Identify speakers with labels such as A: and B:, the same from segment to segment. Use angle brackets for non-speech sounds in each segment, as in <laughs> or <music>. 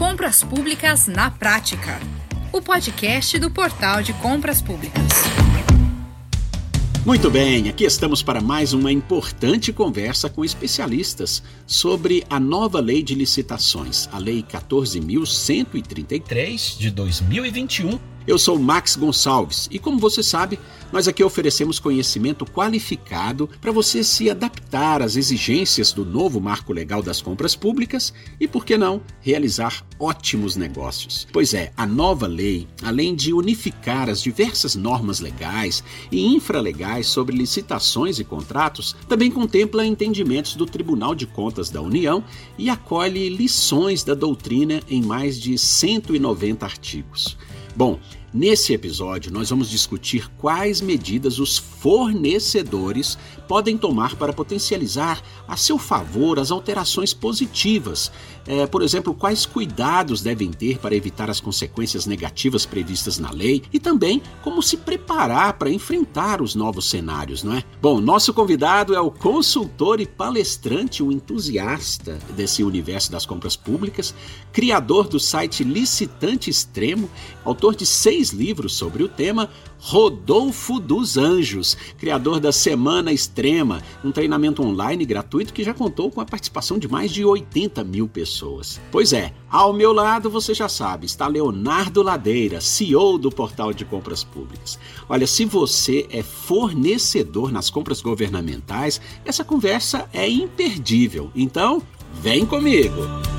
A: Compras Públicas na Prática, o podcast do Portal de Compras Públicas.
B: Muito bem, aqui estamos para mais uma importante conversa com especialistas sobre a nova lei de licitações, a Lei 14.133 de 2021 eu sou Max Gonçalves e, como você sabe, nós aqui oferecemos conhecimento qualificado para você se adaptar às exigências do novo marco legal das compras públicas e, por que não, realizar ótimos negócios. Pois é, a nova lei, além de unificar as diversas normas legais e infralegais sobre licitações e contratos, também contempla entendimentos do Tribunal de Contas da União e acolhe lições da doutrina em mais de 190 artigos. Bom, nesse episódio nós vamos discutir quais medidas os fornecedores podem tomar para potencializar a seu favor as alterações positivas. É, por exemplo, quais cuidados devem ter para evitar as consequências negativas previstas na lei e também como se preparar para enfrentar os novos cenários, não é? Bom, nosso convidado é o consultor e palestrante, um entusiasta desse universo das compras públicas, criador do site Licitante Extremo, autor de seis livros sobre o tema, Rodolfo dos Anjos, criador da Semana Extrema, um treinamento online gratuito que já contou com a participação de mais de 80 mil pessoas. Pois é, ao meu lado, você já sabe, está Leonardo Ladeira, CEO do Portal de Compras Públicas. Olha, se você é fornecedor nas compras governamentais, essa conversa é imperdível. Então, vem comigo!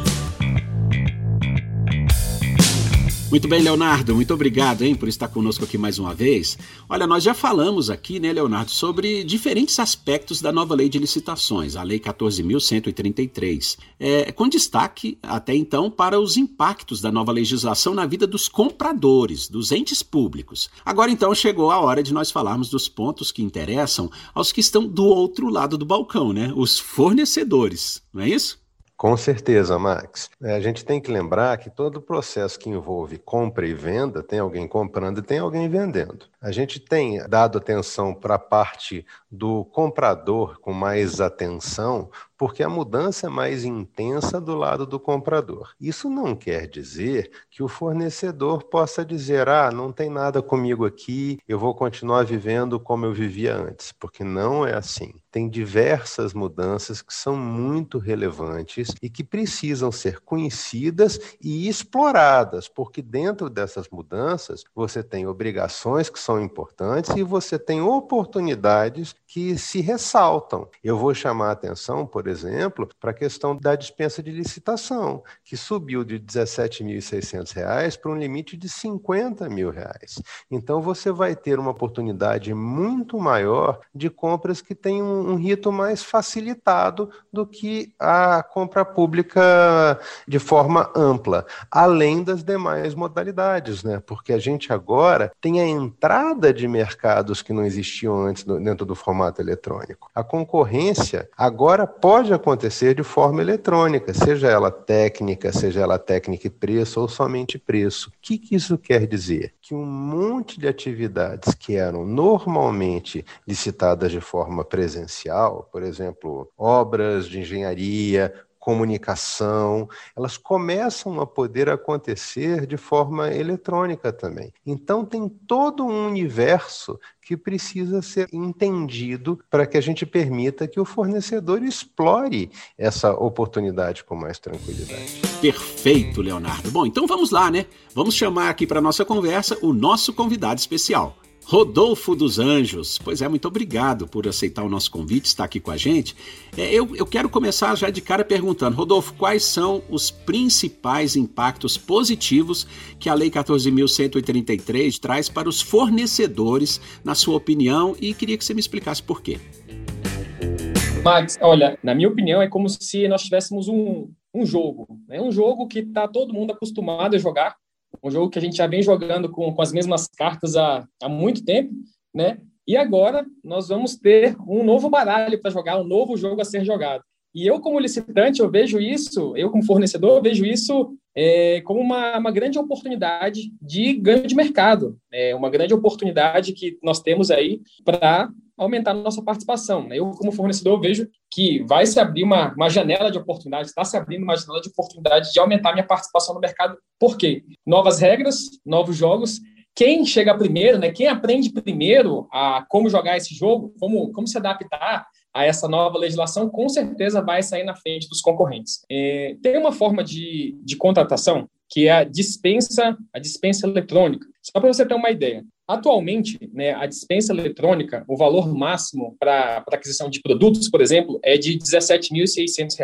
B: Muito bem, Leonardo, muito obrigado hein, por estar conosco aqui mais uma vez. Olha, nós já falamos aqui, né, Leonardo, sobre diferentes aspectos da nova lei de licitações, a Lei 14.133, é, com destaque até então para os impactos da nova legislação na vida dos compradores, dos entes públicos. Agora então chegou a hora de nós falarmos dos pontos que interessam aos que estão do outro lado do balcão, né, os fornecedores, não é isso?
C: Com certeza, Max. É, a gente tem que lembrar que todo processo que envolve compra e venda tem alguém comprando e tem alguém vendendo. A gente tem dado atenção para a parte do comprador com mais atenção, porque a mudança é mais intensa do lado do comprador. Isso não quer dizer que o fornecedor possa dizer: ah, não tem nada comigo aqui, eu vou continuar vivendo como eu vivia antes, porque não é assim. Tem diversas mudanças que são muito relevantes e que precisam ser conhecidas e exploradas, porque dentro dessas mudanças você tem obrigações que são importantes e você tem oportunidades que se ressaltam. Eu vou chamar a atenção, por exemplo, para a questão da dispensa de licitação, que subiu de R$ 17.600 para um limite de 50 mil reais. Então, você vai ter uma oportunidade muito maior de compras que têm um, um rito mais facilitado do que a compra pública de forma ampla, além das demais modalidades, né? Porque a gente agora tem a entrada de mercados que não existiam antes dentro do formato eletrônico. A concorrência agora pode pode acontecer de forma eletrônica, seja ela técnica, seja ela técnica e preço ou somente preço. O que, que isso quer dizer? Que um monte de atividades que eram normalmente licitadas de forma presencial, por exemplo, obras de engenharia, comunicação, elas começam a poder acontecer de forma eletrônica também. Então, tem todo um universo que precisa ser entendido para que a gente permita que o fornecedor explore essa oportunidade com mais tranquilidade.
B: Perfeito, Leonardo. Bom, então vamos lá, né? Vamos chamar aqui para nossa conversa o nosso convidado especial. Rodolfo dos Anjos. Pois é, muito obrigado por aceitar o nosso convite, estar aqui com a gente. É, eu, eu quero começar já de cara perguntando, Rodolfo, quais são os principais impactos positivos que a Lei 14.133 traz para os fornecedores, na sua opinião, e queria que você me explicasse por quê.
D: Max, olha, na minha opinião, é como se nós tivéssemos um, um jogo. Né? Um jogo que está todo mundo acostumado a jogar, um jogo que a gente já vem jogando com, com as mesmas cartas há, há muito tempo, né? E agora nós vamos ter um novo baralho para jogar, um novo jogo a ser jogado. E eu, como licitante, eu vejo isso, eu como fornecedor, vejo isso é, como uma, uma grande oportunidade de ganho de mercado, é uma grande oportunidade que nós temos aí para aumentar a nossa participação. Né? Eu, como fornecedor, vejo que vai se abrir uma, uma janela de oportunidade, está se abrindo uma janela de oportunidade de aumentar minha participação no mercado. Por quê? Novas regras, novos jogos. Quem chega primeiro, né, quem aprende primeiro a como jogar esse jogo, como, como se adaptar a essa nova legislação, com certeza vai sair na frente dos concorrentes. É, tem uma forma de, de contratação que é a dispensa, a dispensa eletrônica. Só para você ter uma ideia. Atualmente, né, a dispensa eletrônica, o valor máximo para aquisição de produtos, por exemplo, é de R$ 17.600.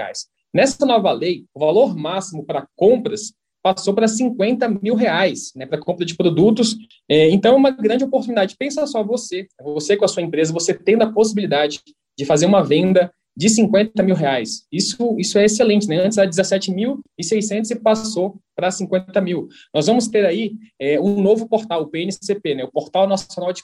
D: Nessa nova lei, o valor máximo para compras passou para 50 mil reais, né, para compra de produtos. É, então, é uma grande oportunidade. Pensa só você, você com a sua empresa, você tendo a possibilidade de fazer uma venda de 50 mil reais. Isso, isso é excelente, né? Antes era 17.600 e passou para 50 mil. Nós vamos ter aí é, um novo portal, o PNCP, né? o Portal Nacional de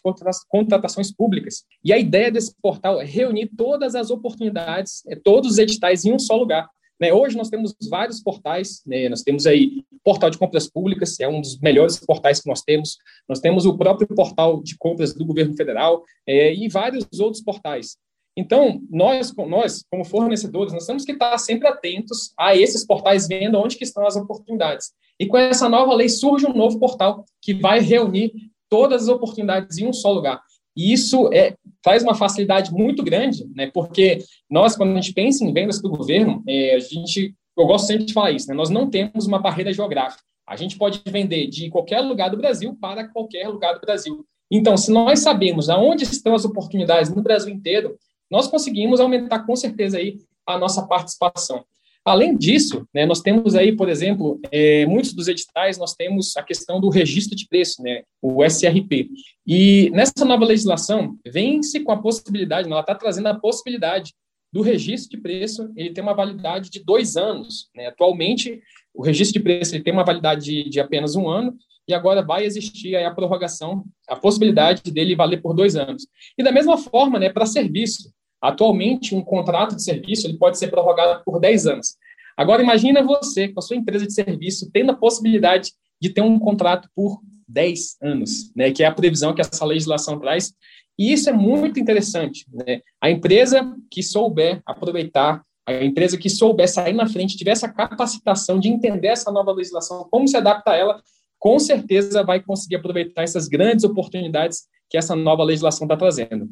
D: Contratações Públicas. E a ideia desse portal é reunir todas as oportunidades, é, todos os editais em um só lugar. Né? Hoje nós temos vários portais, né? nós temos aí portal de compras públicas, é um dos melhores portais que nós temos. Nós temos o próprio portal de compras do governo federal é, e vários outros portais. Então, nós, nós, como fornecedores, nós temos que estar sempre atentos a esses portais, vendo onde que estão as oportunidades. E com essa nova lei surge um novo portal que vai reunir todas as oportunidades em um só lugar. E isso é, traz uma facilidade muito grande, né? Porque nós, quando a gente pensa em vendas para o governo, é, a gente, eu gosto sempre de falar isso, né? Nós não temos uma barreira geográfica. A gente pode vender de qualquer lugar do Brasil para qualquer lugar do Brasil. Então, se nós sabemos aonde estão as oportunidades no Brasil inteiro, nós conseguimos aumentar com certeza aí a nossa participação. Além disso, né, nós temos aí, por exemplo, é, muitos dos editais, nós temos a questão do registro de preço, né, o SRP. E nessa nova legislação, vem-se com a possibilidade, ela está trazendo a possibilidade do registro de preço, ele tem uma validade de dois anos. Né? Atualmente, o registro de preço ele tem uma validade de, de apenas um ano, e agora vai existir a prorrogação, a possibilidade dele valer por dois anos. E da mesma forma, né, para serviço, Atualmente, um contrato de serviço ele pode ser prorrogado por 10 anos. Agora, imagina você, com a sua empresa de serviço, tendo a possibilidade de ter um contrato por 10 anos, né, que é a previsão que essa legislação traz. E isso é muito interessante. Né? A empresa que souber aproveitar, a empresa que souber sair na frente, tiver essa capacitação de entender essa nova legislação, como se adapta a ela, com certeza vai conseguir aproveitar essas grandes oportunidades que essa nova legislação está trazendo.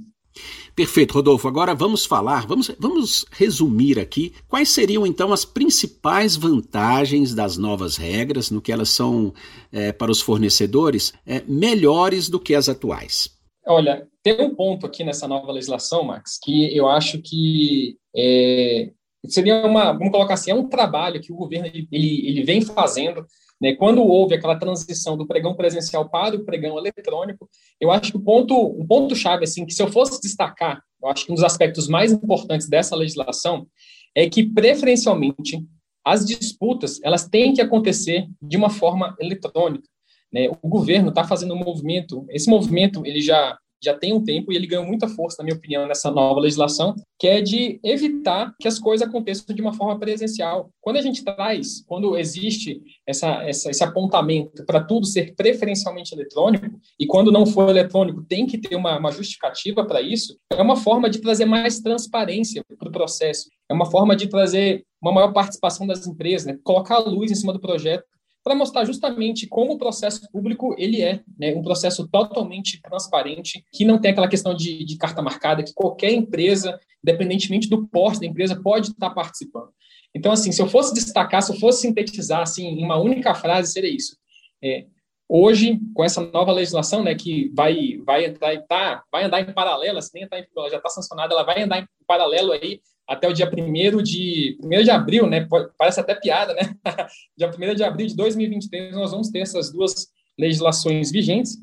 B: Perfeito, Rodolfo. Agora vamos falar, vamos, vamos resumir aqui quais seriam então as principais vantagens das novas regras, no que elas são é, para os fornecedores, é, melhores do que as atuais.
D: Olha, tem um ponto aqui nessa nova legislação, Max, que eu acho que é, seria uma, vamos colocar assim, é um trabalho que o governo ele, ele vem fazendo né? Quando houve aquela transição do pregão presencial para o pregão eletrônico, eu acho que o ponto, um ponto chave assim, que se eu fosse destacar, eu acho que um dos aspectos mais importantes dessa legislação é que preferencialmente as disputas elas têm que acontecer de uma forma eletrônica. Né? O governo está fazendo um movimento, esse movimento ele já já tem um tempo e ele ganhou muita força, na minha opinião, nessa nova legislação, que é de evitar que as coisas aconteçam de uma forma presencial. Quando a gente traz, quando existe essa, essa esse apontamento para tudo ser preferencialmente eletrônico, e quando não for eletrônico tem que ter uma, uma justificativa para isso, é uma forma de trazer mais transparência para o processo, é uma forma de trazer uma maior participação das empresas, né? colocar a luz em cima do projeto para mostrar justamente como o processo público ele é, né, um processo totalmente transparente, que não tem aquela questão de, de carta marcada, que qualquer empresa, independentemente do porte da empresa, pode estar participando. Então, assim, se eu fosse destacar, se eu fosse sintetizar assim, em uma única frase, seria isso. É, hoje, com essa nova legislação, né, que vai, vai, entrar, tá, vai andar em paralelo, assim, nem tá, ela já está sancionada, ela vai andar em paralelo aí até o dia 1 de, 1 de abril, né? Parece até piada, né? <laughs> dia 1 de abril de 2023, nós vamos ter essas duas legislações vigentes,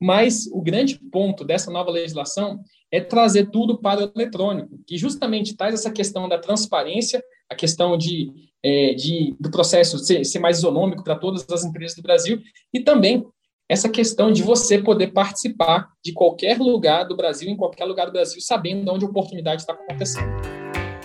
D: mas o grande ponto dessa nova legislação é trazer tudo para o eletrônico, que justamente traz essa questão da transparência, a questão de, é, de do processo ser, ser mais isonômico para todas as empresas do Brasil, e também essa questão de você poder participar de qualquer lugar do Brasil, em qualquer lugar do Brasil, sabendo onde a oportunidade está acontecendo.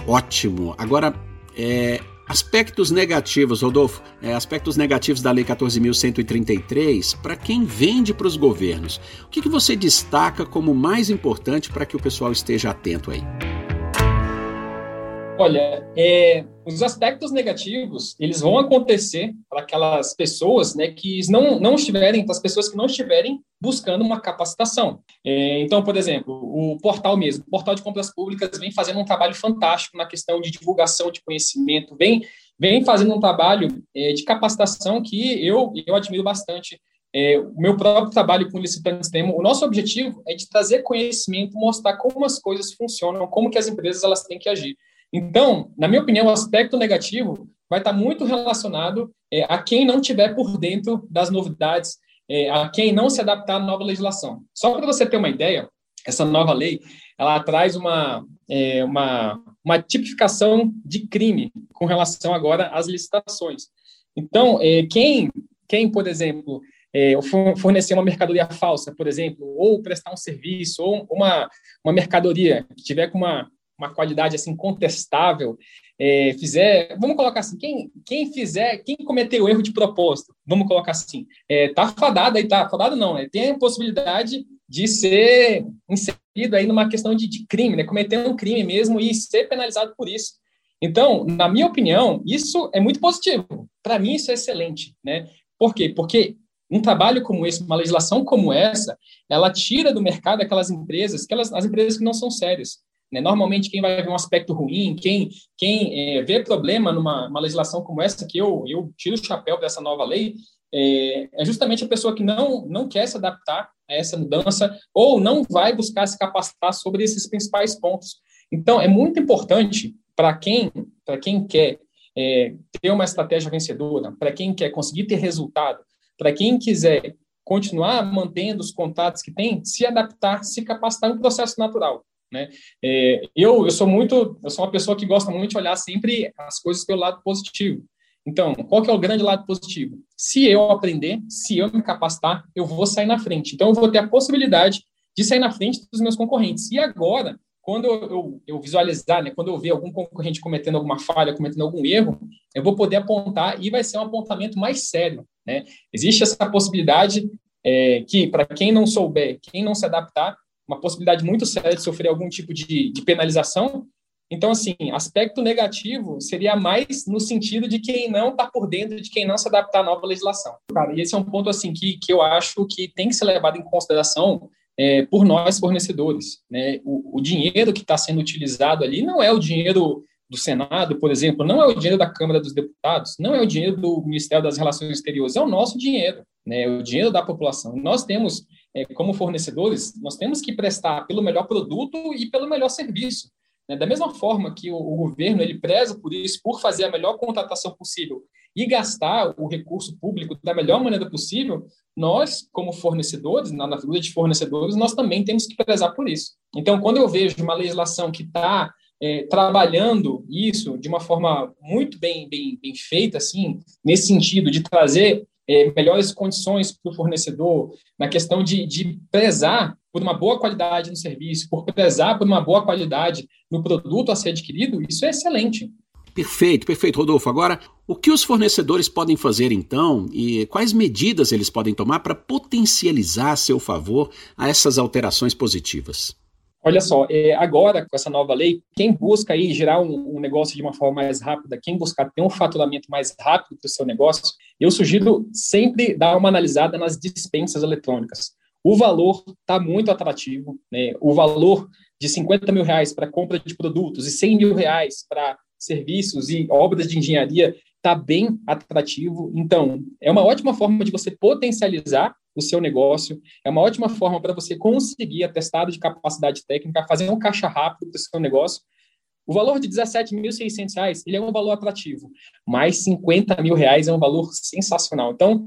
B: Ótimo. Agora, é, Aspectos negativos, Rodolfo, é, aspectos negativos da Lei 14.133 para quem vende para os governos. O que, que você destaca como mais importante para que o pessoal esteja atento aí?
D: Olha, é, os aspectos negativos, eles vão acontecer para aquelas pessoas né, que não, não estiverem, para as pessoas que não estiverem buscando uma capacitação. É, então, por exemplo, o portal mesmo, o portal de compras públicas vem fazendo um trabalho fantástico na questão de divulgação de conhecimento, vem, vem fazendo um trabalho é, de capacitação que eu, eu admiro bastante. É, o meu próprio trabalho com licitantes temo, o nosso objetivo é de trazer conhecimento, mostrar como as coisas funcionam, como que as empresas elas têm que agir. Então, na minha opinião, o aspecto negativo vai estar muito relacionado é, a quem não tiver por dentro das novidades, é, a quem não se adaptar à nova legislação. Só para você ter uma ideia, essa nova lei, ela traz uma, é, uma, uma tipificação de crime com relação agora às licitações. Então, é, quem, quem, por exemplo, é, fornecer uma mercadoria falsa, por exemplo, ou prestar um serviço, ou uma, uma mercadoria que tiver com uma, uma qualidade assim contestável, é, fizer, vamos colocar assim, quem, quem fizer, quem cometeu o erro de propósito, vamos colocar assim, é, tá fadado aí, tá fadado não, né? Tem a possibilidade de ser inserido aí numa questão de, de crime, né? Cometer um crime mesmo e ser penalizado por isso. Então, na minha opinião, isso é muito positivo. Para mim, isso é excelente, né? Por quê? Porque um trabalho como esse, uma legislação como essa, ela tira do mercado aquelas empresas, aquelas as empresas que não são sérias. Né? Normalmente, quem vai ver um aspecto ruim, quem, quem é, vê problema numa legislação como essa, que eu, eu tiro o chapéu dessa nova lei, é, é, justamente a pessoa que não, não quer se adaptar a essa mudança ou não vai buscar se capacitar sobre esses principais pontos. Então, é muito importante para quem, quem quer é, ter uma estratégia vencedora, para quem quer conseguir ter resultado, para quem quiser continuar mantendo os contatos que tem, se adaptar, se capacitar no processo natural. Né? É, eu, eu sou muito, eu sou uma pessoa que gosta muito de olhar sempre as coisas pelo lado positivo. Então, qual que é o grande lado positivo? Se eu aprender, se eu me capacitar, eu vou sair na frente. Então, eu vou ter a possibilidade de sair na frente dos meus concorrentes. E agora, quando eu, eu visualizar, né, quando eu ver algum concorrente cometendo alguma falha, cometendo algum erro, eu vou poder apontar e vai ser um apontamento mais sério. Né? Existe essa possibilidade é, que, para quem não souber, quem não se adaptar, uma possibilidade muito séria de sofrer algum tipo de, de penalização. Então, assim, aspecto negativo seria mais no sentido de quem não está por dentro, de quem não se adaptar à nova legislação. Cara, e esse é um ponto, assim, que, que eu acho que tem que ser levado em consideração é, por nós, fornecedores. Né? O, o dinheiro que está sendo utilizado ali não é o dinheiro do Senado, por exemplo, não é o dinheiro da Câmara dos Deputados, não é o dinheiro do Ministério das Relações Exteriores, é o nosso dinheiro, né? É o dinheiro da população. Nós temos é, como fornecedores, nós temos que prestar pelo melhor produto e pelo melhor serviço. Né? Da mesma forma que o, o, governo ele preza por isso, por fazer a melhor contratação possível e gastar o recurso público da melhor maneira possível, nós, como fornecedores, na, na figura de fornecedores, nós também temos que prezar por isso. Então, quando eu vejo uma legislação que está é, trabalhando isso de uma forma muito bem, bem, bem feita, assim, nesse sentido de trazer é, melhores condições para o fornecedor, na questão de, de prezar por uma boa qualidade no serviço, por prezar por uma boa qualidade no produto a ser adquirido, isso é excelente.
B: Perfeito, perfeito, Rodolfo. Agora, o que os fornecedores podem fazer então e quais medidas eles podem tomar para potencializar a seu favor a essas alterações positivas?
D: Olha só, é, agora com essa nova lei, quem busca aí gerar um, um, negócio de uma forma mais rápida, quem buscar ter um faturamento mais rápido para o seu negócio, eu sugiro sempre dar uma analisada nas dispensas eletrônicas. O valor está muito atrativo, né? o valor de 50 mil reais para compra de produtos e 100 mil reais para serviços e obras de engenharia está bem atrativo. Então, é uma ótima forma de você potencializar o seu negócio. É uma ótima forma para você conseguir atestado de capacidade técnica, fazer um caixa rápido para o seu negócio. O valor de R$ 17.600 ele é um valor atrativo, mas 50 mil reais é um valor sensacional. Então,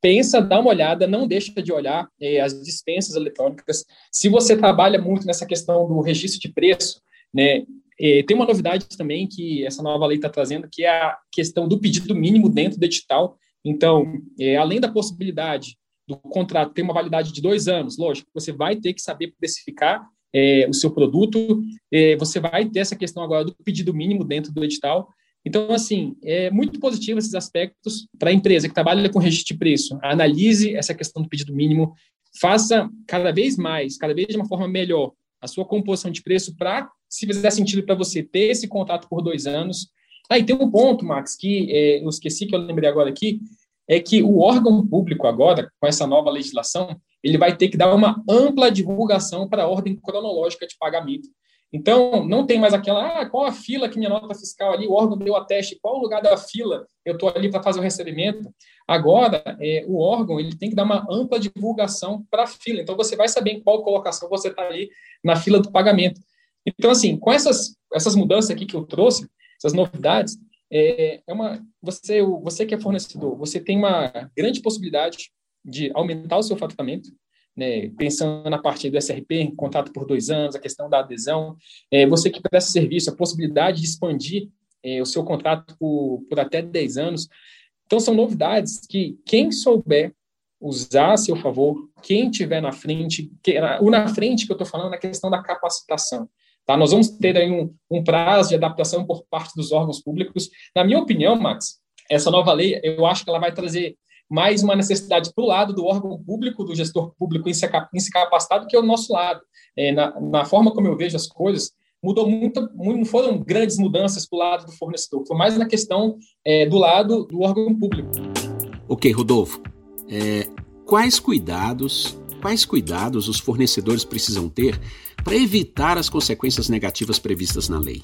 D: pensa, dá uma olhada, não deixa de olhar eh, as dispensas eletrônicas. Se você trabalha muito nessa questão do registro de preço, né, eh, tem uma novidade também que essa nova lei está trazendo, que é a questão do pedido mínimo dentro do edital. Então, eh, além da possibilidade do contrato tem uma validade de dois anos, lógico, você vai ter que saber precificar é, o seu produto, é, você vai ter essa questão agora do pedido mínimo dentro do edital, Então, assim, é muito positivo esses aspectos para a empresa que trabalha com registro de preço. Analise essa questão do pedido mínimo, faça cada vez mais, cada vez de uma forma melhor, a sua composição de preço para, se fizer sentido para você, ter esse contrato por dois anos. Aí ah, tem um ponto, Max, que é, eu esqueci que eu lembrei agora aqui, é que o órgão público agora, com essa nova legislação, ele vai ter que dar uma ampla divulgação para a ordem cronológica de pagamento. Então, não tem mais aquela, ah, qual a fila que minha nota fiscal ali, o órgão deu a teste, qual o lugar da fila eu estou ali para fazer o recebimento. Agora, é, o órgão ele tem que dar uma ampla divulgação para a fila. Então, você vai saber em qual colocação você está ali na fila do pagamento. Então, assim, com essas, essas mudanças aqui que eu trouxe, essas novidades, é, é uma, você, você que é fornecedor, você tem uma grande possibilidade de aumentar o seu faturamento, né, pensando na parte do SRP, contrato por dois anos, a questão da adesão, é, você que presta serviço, a possibilidade de expandir é, o seu contrato por, por até 10 anos. Então, são novidades que quem souber usar a seu favor, quem tiver na frente, que, o na frente que eu estou falando é a questão da capacitação. Tá? Nós vamos ter aí um, um prazo de adaptação por parte dos órgãos públicos. Na minha opinião, Max, essa nova lei, eu acho que ela vai trazer mais uma necessidade para o lado do órgão público, do gestor público em se, capacitar do que o nosso lado. É, na, na, forma como eu vejo as coisas, mudou muito, não foram grandes mudanças para o lado do fornecedor, foi mais na questão é, do lado do órgão público.
B: Ok, Rodolfo. É, quais cuidados, quais cuidados os fornecedores precisam ter para evitar as consequências negativas previstas na lei?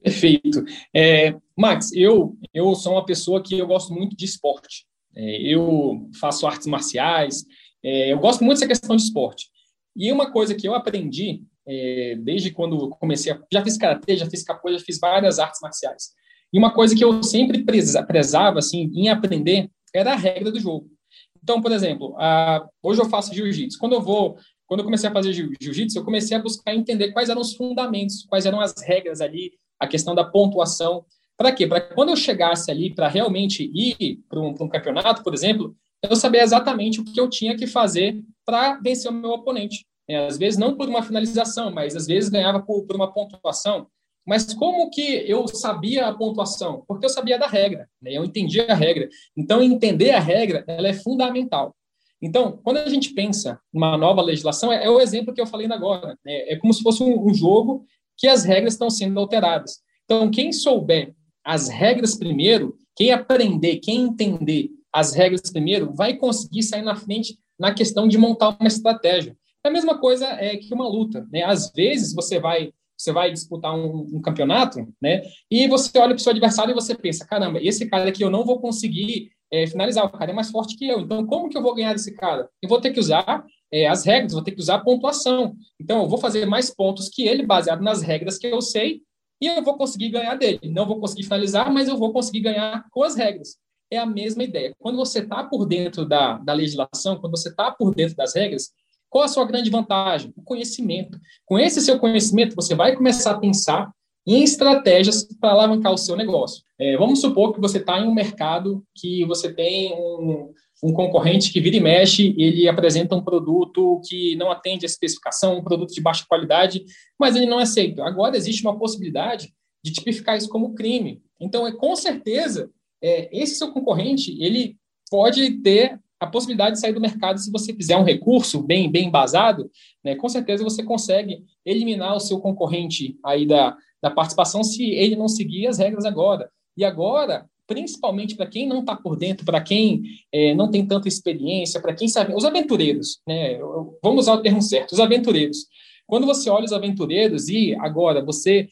D: Perfeito. É, Max, eu, eu sou uma pessoa que eu gosto muito de esporte. É, eu faço artes marciais, é, eu gosto muito dessa questão de esporte. E uma coisa que eu aprendi é, desde quando comecei, a, já fiz karatê, já fiz capoeira, já fiz várias artes marciais. E uma coisa que eu sempre prezava assim em aprender era a regra do jogo. Então, por exemplo, a, hoje eu faço jiu-jitsu. Quando eu vou, quando eu comecei a fazer jiu-jitsu, eu comecei a buscar entender quais eram os fundamentos, quais eram as regras ali, a questão da pontuação. Para quê? Para quando eu chegasse ali para realmente ir para um, um, campeonato, por exemplo, eu saber exatamente o que eu tinha que fazer para vencer o meu oponente. É, às vezes não por uma finalização, mas às vezes ganhava por, por, uma pontuação. Mas como que eu sabia a pontuação? Porque eu sabia da regra, né? eu entendia a regra. Então, entender a regra ela é fundamental. Então, quando a gente pensa numa nova legislação, é, é o exemplo que eu falei agora. Né? É como se fosse um, um jogo que as regras estão sendo alteradas. Então, quem souber as regras primeiro, quem aprender, quem entender as regras primeiro, vai conseguir sair na frente na questão de montar uma estratégia. É a mesma coisa é, que uma luta. Né? Às vezes você vai você vai disputar um, um campeonato, né? E você olha para o seu adversário e você pensa, caramba, esse cara aqui eu não vou conseguir é, finalizar, o cara é mais forte que eu. Então, como que eu vou ganhar desse cara? Eu vou ter que usar é, as regras, vou ter que usar a pontuação. Então, eu vou fazer mais pontos que ele, baseado nas regras que eu sei, e eu vou conseguir ganhar dele. Não vou conseguir finalizar, mas eu vou conseguir ganhar com as regras. É a mesma ideia. Quando você está por dentro da, da legislação, quando você está por dentro das regras, qual a sua grande vantagem? O conhecimento. Com esse seu conhecimento, você vai começar a pensar em estratégias para alavancar o seu negócio. É, vamos supor que você está em um mercado que você tem um, um concorrente que vira e mexe, ele apresenta um produto que não atende a especificação, um produto de baixa qualidade, mas ele não é aceito. Agora existe uma possibilidade de tipificar isso como crime. Então, é com certeza, é, esse seu concorrente, ele pode ter a possibilidade de sair do mercado se você fizer um recurso bem bem embasado, né, com certeza você consegue eliminar o seu concorrente aí da, da participação se ele não seguir as regras agora. E agora, principalmente para quem não está por dentro, para quem é, não tem tanta experiência, para quem sabe, os aventureiros, né? Vamos usar o termo certo, os aventureiros. Quando você olha os aventureiros e agora você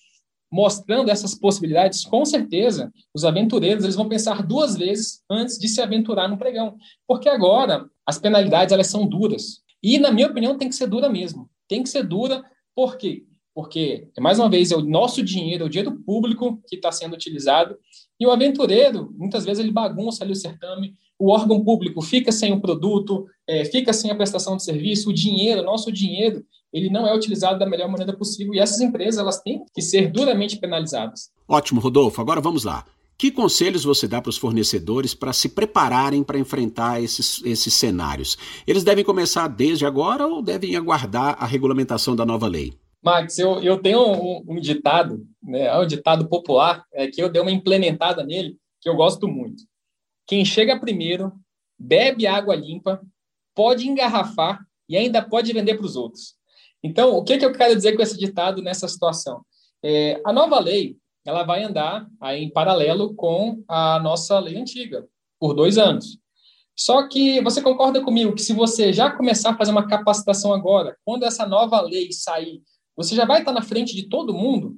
D: mostrando essas possibilidades, com certeza os aventureiros eles vão pensar duas vezes antes de se aventurar no pregão, porque agora as penalidades elas são duras e na minha opinião tem que ser dura mesmo, tem que ser dura porque porque, mais uma vez, é o nosso dinheiro, é o dinheiro público que está sendo utilizado, e o aventureiro, muitas vezes, ele bagunça ali o certame, o órgão público fica sem o produto, é, fica sem a prestação de serviço, o dinheiro, nosso dinheiro, ele não é utilizado da melhor maneira possível, e essas empresas, elas têm que ser duramente penalizadas.
B: Ótimo, Rodolfo. Agora vamos lá. Que conselhos você dá para os fornecedores para se prepararem para enfrentar esses, esses cenários? Eles devem começar desde agora ou devem aguardar a regulamentação da nova lei?
D: Max, eu, eu tenho um, um ditado, né, é um ditado popular, é, que eu dei uma implementada nele, que eu gosto muito. Quem chega primeiro, bebe água limpa, pode engarrafar e ainda pode vender para os outros. Então, o que, que eu quero dizer com esse ditado nessa situação? É, a nova lei ela vai andar aí em paralelo com a nossa lei antiga, por dois anos. Só que você concorda comigo que se você já começar a fazer uma capacitação agora, quando essa nova lei sair, você já vai estar na frente de todo mundo?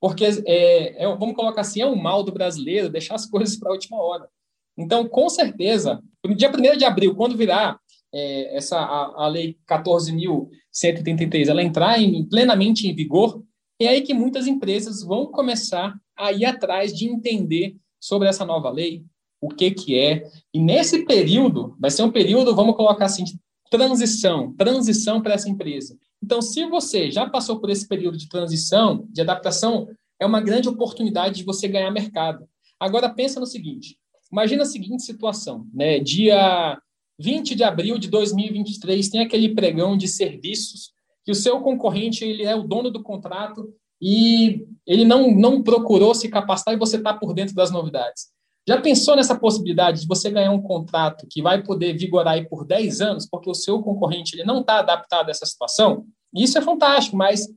D: Porque, é, é, vamos colocar assim, é um mal do brasileiro deixar as <laughs> coisas para a última hora. Então, com certeza, no dia 1 de abril, quando virar é, essa a, a lei 14.133, ela entrar em, plenamente em vigor, é aí que muitas empresas vão começar a ir atrás de entender sobre essa nova lei, o que que é. E nesse período, vai ser um período, vamos colocar assim, de transição, transição para essa empresa. Então, se você já passou por esse período de transição, de adaptação, é uma grande oportunidade de você ganhar mercado. Agora, pensa no seguinte, imagina a seguinte situação, né? Dia 20 de abril de 2023, tem aquele pregão de serviços que o seu concorrente ele é o dono do contrato e ele não, não procurou se capacitar e você está por dentro das novidades. Já pensou nessa possibilidade de você ganhar um contrato que vai poder vigorar aí por 10 anos, porque o seu concorrente ele não está adaptado a essa situação? Isso é fantástico, mas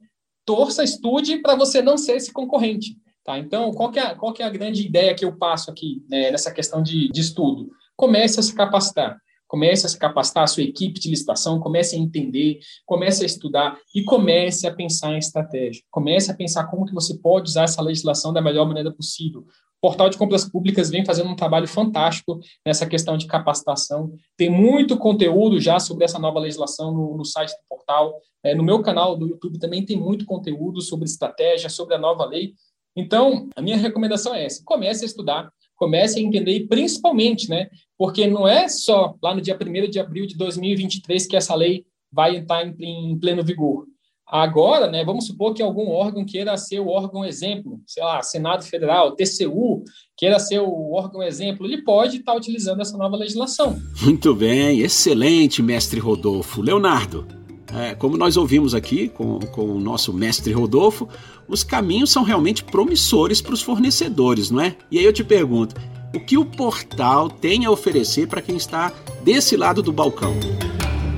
D: torça, estude para você não ser esse concorrente. Tá? Então, qual que, é, qual que é a grande ideia que eu passo aqui né, nessa questão de, de estudo? Comece a se capacitar comece a se capacitar a sua equipe de licitação, comece a entender, comece a estudar e comece a pensar em estratégia. Comece a pensar como que você pode usar essa legislação da melhor maneira possível. Portal de Compras Públicas vem fazendo um trabalho fantástico nessa questão de capacitação. Tem muito conteúdo já sobre essa nova legislação no, no site do portal. É, no meu canal do YouTube também tem muito conteúdo sobre estratégia, sobre a nova lei. Então, a minha recomendação é essa: comece a estudar, comece a entender, e principalmente, né, porque não é só lá no dia 1 de abril de 2023 que essa lei vai estar em, em pleno vigor. Agora, né, vamos supor que algum órgão queira ser o órgão exemplo, sei lá, Senado Federal, TCU, queira ser o órgão exemplo, ele pode estar utilizando essa nova legislação.
B: Muito bem, excelente, mestre Rodolfo. Leonardo, é, como nós ouvimos aqui com, com o nosso mestre Rodolfo, os caminhos são realmente promissores para os fornecedores, não é? E aí eu te pergunto, o que o portal tem a oferecer para quem está desse lado do balcão?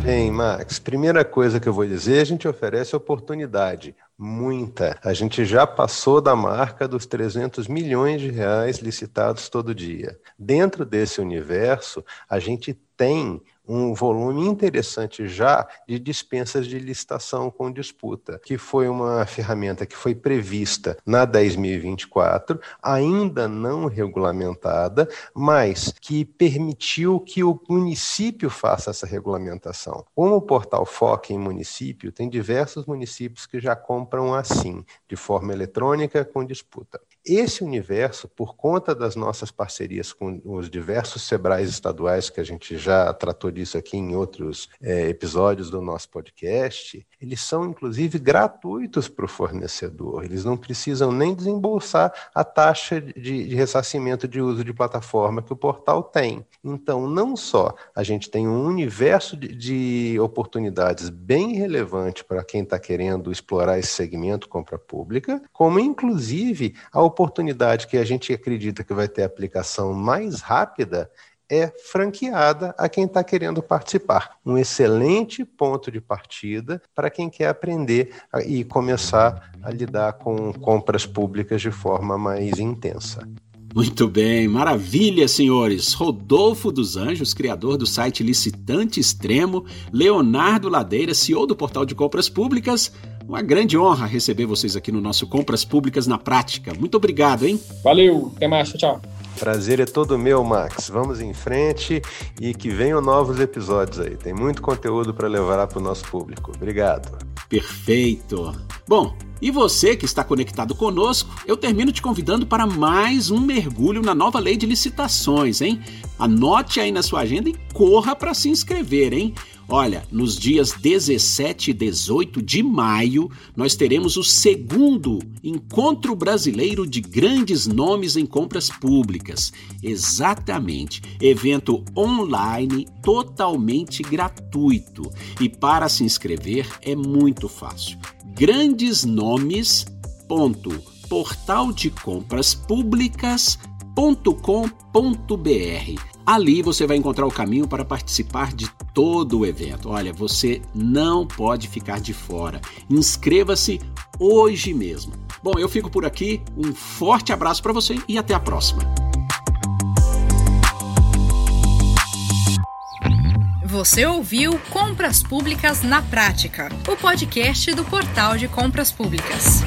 C: Bem, Max, primeira coisa que eu vou dizer, a gente oferece oportunidade, muita. A gente já passou da marca dos 300 milhões de reais licitados todo dia. Dentro desse universo, a gente tem um volume interessante já de dispensas de licitação com disputa, que foi uma ferramenta que foi prevista na 10.024, ainda não regulamentada, mas que permitiu que o município faça essa regulamentação. Como o portal foca em município, tem diversos municípios que já compram assim, de forma eletrônica com disputa. Esse universo, por conta das nossas parcerias com os diversos SEBRAES estaduais, que a gente já tratou disso aqui em outros é, episódios do nosso podcast, eles são inclusive gratuitos para o fornecedor. Eles não precisam nem desembolsar a taxa de, de ressarcimento de uso de plataforma que o portal tem. Então, não só a gente tem um universo de, de oportunidades bem relevante para quem está querendo explorar esse segmento compra pública, como inclusive a oportunidade que a gente acredita que vai ter aplicação mais rápida é franqueada a quem está querendo participar. Um excelente ponto de partida para quem quer aprender e começar a lidar com compras públicas de forma mais intensa.
B: Muito bem, maravilha, senhores. Rodolfo dos Anjos, criador do site Licitante Extremo, Leonardo Ladeira, CEO do Portal de Compras Públicas. Uma grande honra receber vocês aqui no nosso Compras Públicas na Prática. Muito obrigado, hein?
D: Valeu, até mais, tchau.
C: Prazer é todo meu, Max. Vamos em frente e que venham novos episódios aí. Tem muito conteúdo para levar para o nosso público. Obrigado.
B: Perfeito. Bom, e você que está conectado conosco, eu termino te convidando para mais um mergulho na nova lei de licitações, hein? Anote aí na sua agenda e corra para se inscrever, hein? Olha, nos dias 17 e 18 de maio, nós teremos o segundo Encontro Brasileiro de Grandes Nomes em Compras Públicas. Exatamente. Evento online totalmente gratuito. E para se inscrever é muito fácil grandesnomes.portaldecompraspublicas.com.br. Ali você vai encontrar o caminho para participar de todo o evento. Olha, você não pode ficar de fora. Inscreva-se hoje mesmo. Bom, eu fico por aqui. Um forte abraço para você e até a próxima.
A: Você ouviu Compras Públicas na Prática, o podcast do Portal de Compras Públicas.